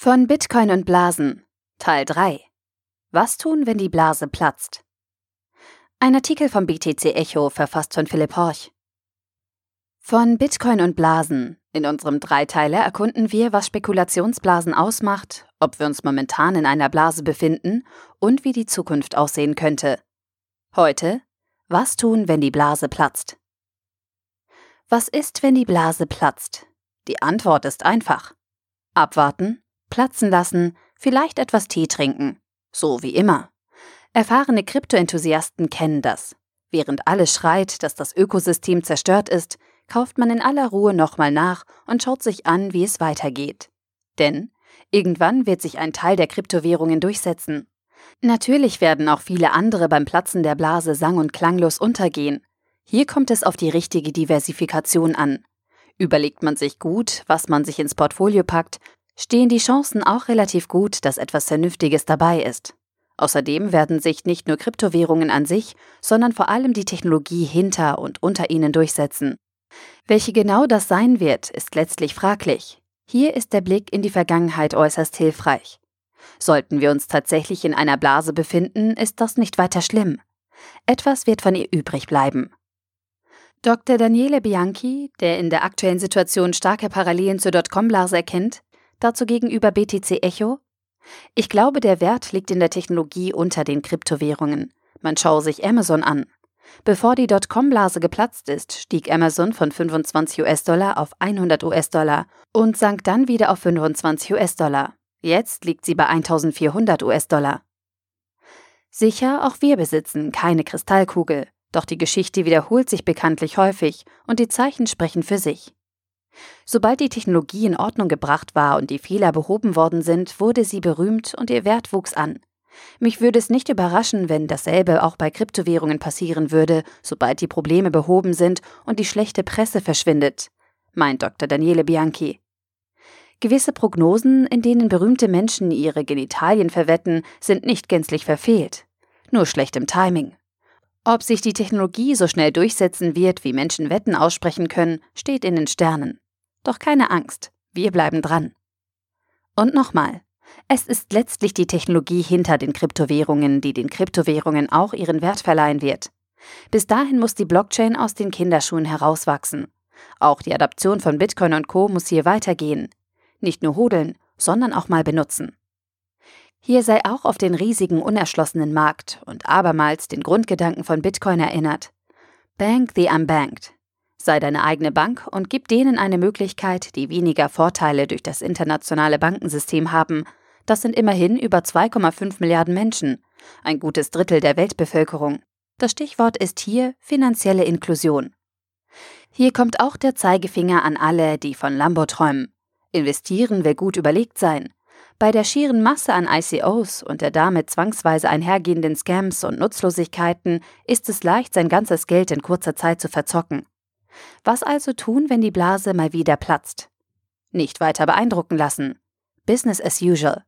Von Bitcoin und Blasen Teil 3 Was tun, wenn die Blase platzt? Ein Artikel vom BTC Echo verfasst von Philipp Horch. Von Bitcoin und Blasen. In unserem Dreiteiler erkunden wir, was Spekulationsblasen ausmacht, ob wir uns momentan in einer Blase befinden und wie die Zukunft aussehen könnte. Heute, was tun, wenn die Blase platzt? Was ist, wenn die Blase platzt? Die Antwort ist einfach. Abwarten, platzen lassen, vielleicht etwas Tee trinken. So wie immer. Erfahrene Kryptoenthusiasten kennen das. Während alles schreit, dass das Ökosystem zerstört ist, kauft man in aller Ruhe nochmal nach und schaut sich an, wie es weitergeht. Denn irgendwann wird sich ein Teil der Kryptowährungen durchsetzen. Natürlich werden auch viele andere beim Platzen der Blase sang- und klanglos untergehen. Hier kommt es auf die richtige Diversifikation an. Überlegt man sich gut, was man sich ins Portfolio packt, stehen die Chancen auch relativ gut, dass etwas Vernünftiges dabei ist. Außerdem werden sich nicht nur Kryptowährungen an sich, sondern vor allem die Technologie hinter und unter ihnen durchsetzen. Welche genau das sein wird, ist letztlich fraglich. Hier ist der Blick in die Vergangenheit äußerst hilfreich. Sollten wir uns tatsächlich in einer Blase befinden, ist das nicht weiter schlimm. Etwas wird von ihr übrig bleiben. Dr. Daniele Bianchi, der in der aktuellen Situation starke Parallelen zur Dotcom-Blase erkennt, dazu gegenüber BTC Echo, ich glaube, der Wert liegt in der Technologie unter den Kryptowährungen. Man schaue sich Amazon an. Bevor die Dotcom-Blase geplatzt ist, stieg Amazon von 25 US-Dollar auf 100 US-Dollar und sank dann wieder auf 25 US-Dollar. Jetzt liegt sie bei 1400 US-Dollar. Sicher, auch wir besitzen keine Kristallkugel, doch die Geschichte wiederholt sich bekanntlich häufig und die Zeichen sprechen für sich. Sobald die Technologie in Ordnung gebracht war und die Fehler behoben worden sind, wurde sie berühmt und ihr Wert wuchs an. Mich würde es nicht überraschen, wenn dasselbe auch bei Kryptowährungen passieren würde, sobald die Probleme behoben sind und die schlechte Presse verschwindet, meint Dr. Daniele Bianchi. Gewisse Prognosen, in denen berühmte Menschen ihre Genitalien verwetten, sind nicht gänzlich verfehlt. Nur schlechtem Timing. Ob sich die Technologie so schnell durchsetzen wird, wie Menschen Wetten aussprechen können, steht in den Sternen. Doch keine Angst, wir bleiben dran. Und nochmal, es ist letztlich die Technologie hinter den Kryptowährungen, die den Kryptowährungen auch ihren Wert verleihen wird. Bis dahin muss die Blockchain aus den Kinderschuhen herauswachsen. Auch die Adaption von Bitcoin und Co muss hier weitergehen. Nicht nur hodeln, sondern auch mal benutzen. Hier sei auch auf den riesigen unerschlossenen Markt und abermals den Grundgedanken von Bitcoin erinnert. Bank the Unbanked. Sei deine eigene Bank und gib denen eine Möglichkeit, die weniger Vorteile durch das internationale Bankensystem haben. Das sind immerhin über 2,5 Milliarden Menschen, ein gutes Drittel der Weltbevölkerung. Das Stichwort ist hier finanzielle Inklusion. Hier kommt auch der Zeigefinger an alle, die von Lambo träumen. Investieren will gut überlegt sein. Bei der schieren Masse an ICOs und der damit zwangsweise einhergehenden Scams und Nutzlosigkeiten ist es leicht, sein ganzes Geld in kurzer Zeit zu verzocken. Was also tun, wenn die Blase mal wieder platzt? Nicht weiter beeindrucken lassen. Business as usual.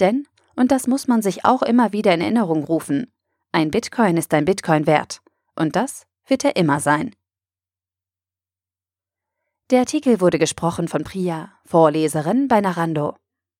Denn, und das muss man sich auch immer wieder in Erinnerung rufen, ein Bitcoin ist ein Bitcoin wert. Und das wird er immer sein. Der Artikel wurde gesprochen von Priya, Vorleserin bei Narando.